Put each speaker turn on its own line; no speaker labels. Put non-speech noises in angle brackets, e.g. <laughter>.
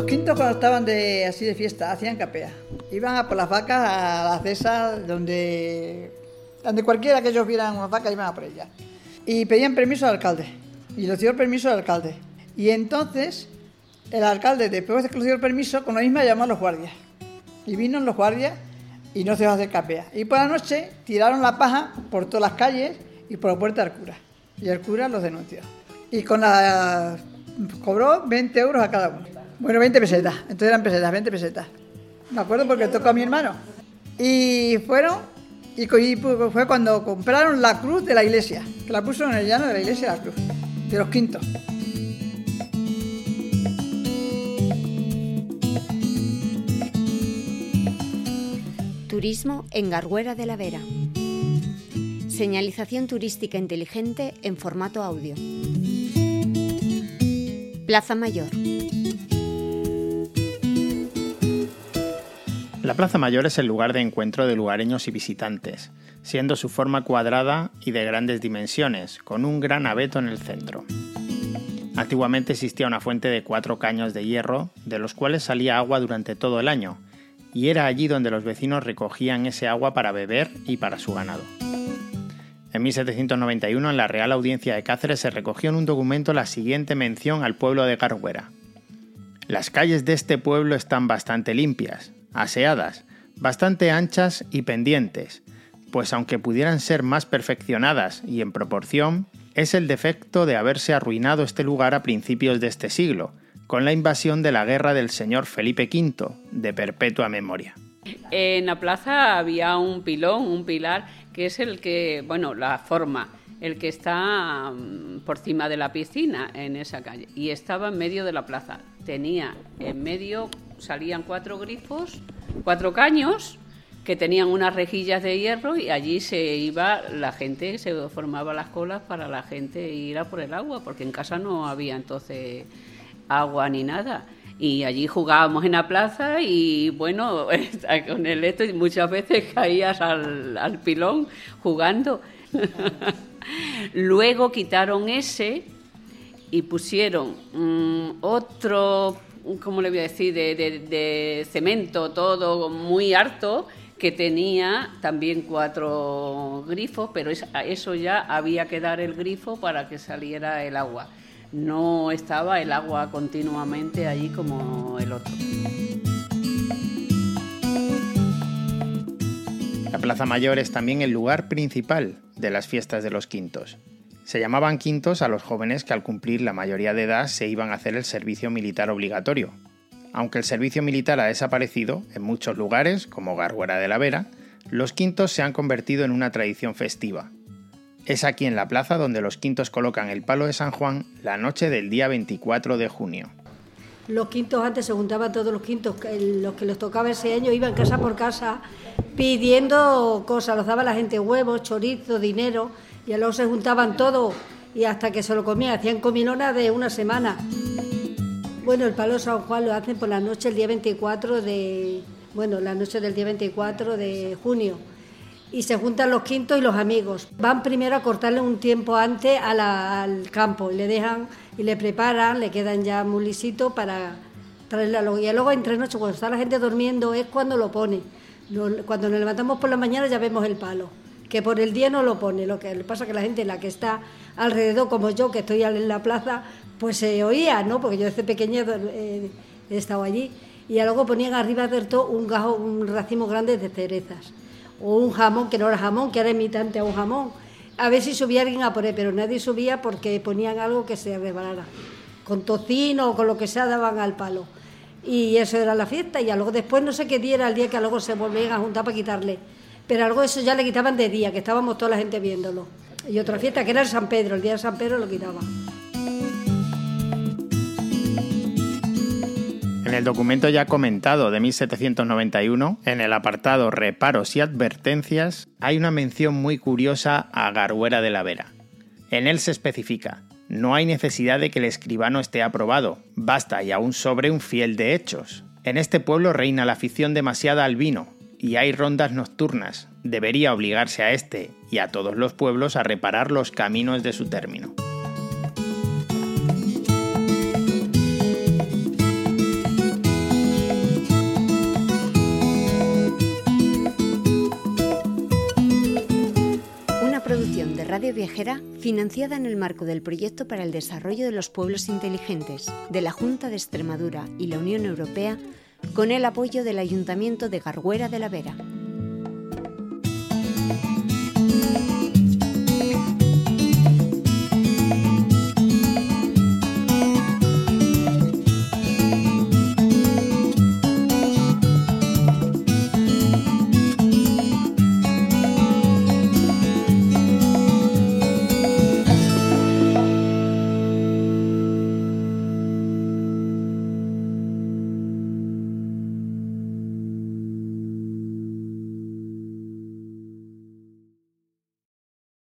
Los quintos cuando estaban de, así de fiesta hacían capea. Iban a por las vacas a las cesas donde, donde cualquiera que ellos vieran unas vacas iban a por ellas. Y pedían permiso al alcalde. Y les dio el permiso al alcalde. Y entonces el alcalde, después de que les dio el permiso, con lo mismo llamó a los guardias. Y vino los guardias y no se va a hacer capea. Y por la noche tiraron la paja por todas las calles y por la puerta del cura. Y el cura los denunció. Y con la cobró 20 euros a cada uno. Bueno, 20 pesetas. Entonces eran pesetas, 20 pesetas. Me acuerdo porque tocó a mi hermano. Y fueron, y fue cuando compraron la cruz de la iglesia, que la puso en el llano de la iglesia la cruz, de los quintos.
Turismo en Garguera de la Vera. Señalización turística inteligente en formato audio. Plaza Mayor.
La Plaza Mayor es el lugar de encuentro de lugareños y visitantes, siendo su forma cuadrada y de grandes dimensiones, con un gran abeto en el centro. Antiguamente existía una fuente de cuatro caños de hierro, de los cuales salía agua durante todo el año, y era allí donde los vecinos recogían ese agua para beber y para su ganado. En 1791 en la Real Audiencia de Cáceres se recogió en un documento la siguiente mención al pueblo de Garguera. Las calles de este pueblo están bastante limpias, aseadas, bastante anchas y pendientes, pues aunque pudieran ser más perfeccionadas y en proporción, es el defecto de haberse arruinado este lugar a principios de este siglo, con la invasión de la guerra del señor Felipe V, de perpetua memoria.
En la plaza había un pilón, un pilar, que es el que, bueno, la forma, el que está mm, por cima de la piscina en esa calle. Y estaba en medio de la plaza. Tenía en medio, salían cuatro grifos, cuatro caños, que tenían unas rejillas de hierro y allí se iba la gente, se formaba las colas para la gente ir a por el agua, porque en casa no había entonces agua ni nada. Y allí jugábamos en la plaza y bueno, <laughs> con el esto muchas veces caías al, pilón jugando. <laughs> Luego quitaron ese y pusieron mm, otro, ¿cómo le voy a decir?, de, de, cemento, todo muy harto, que tenía también cuatro grifos, pero eso ya había que dar el grifo para que saliera el agua no estaba el agua continuamente allí como el otro.
La Plaza Mayor es también el lugar principal de las fiestas de los quintos. Se llamaban quintos a los jóvenes que al cumplir la mayoría de edad se iban a hacer el servicio militar obligatorio. Aunque el servicio militar ha desaparecido, en muchos lugares, como Garguera de la Vera, los quintos se han convertido en una tradición festiva, es aquí en la plaza donde los quintos colocan el palo de San Juan la noche del día 24 de junio.
Los quintos antes se juntaban todos los quintos, los que les tocaba ese año iban casa por casa pidiendo cosas, los daba la gente huevos, chorizo, dinero, y luego se juntaban todos y hasta que se lo comían, hacían comilonas de una semana. Bueno, el palo San Juan lo hacen por la noche el día 24 de, bueno, la noche del día 24 de junio y se juntan los quintos y los amigos. Van primero a cortarle un tiempo antes al campo y le dejan y le preparan, le quedan ya muy lisito para traerle luego. Y luego entre noche, cuando está la gente durmiendo, es cuando lo pone. Cuando nos levantamos por la mañana ya vemos el palo, que por el día no lo pone. Lo que pasa que la gente, la que está alrededor, como yo, que estoy en la plaza, pues se oía, ¿no? Porque yo desde pequeña he estado allí. Y luego ponían arriba de todo un, gajo, un racimo grande de cerezas o un jamón que no era jamón, que era imitante a un jamón. A ver si subía alguien a por él, pero nadie subía porque ponían algo que se rebalara. Con tocino o con lo que sea daban al palo. Y eso era la fiesta. Y luego después no sé qué día era el día que luego se volvían a juntar para quitarle. Pero algo eso ya le quitaban de día, que estábamos toda la gente viéndolo. Y otra fiesta que era el San Pedro, el día de San Pedro lo quitaban.
En el documento ya comentado de 1791, en el apartado Reparos y Advertencias, hay una mención muy curiosa a Garguera de la Vera. En él se especifica, no hay necesidad de que el escribano esté aprobado, basta y aún sobre un fiel de hechos. En este pueblo reina la afición demasiada al vino, y hay rondas nocturnas. Debería obligarse a este y a todos los pueblos a reparar los caminos de su término.
Una producción de Radio Viajera, financiada en el marco del Proyecto para el Desarrollo de los Pueblos Inteligentes de la Junta de Extremadura y la Unión Europea, con el apoyo del Ayuntamiento de Garguera de la Vera.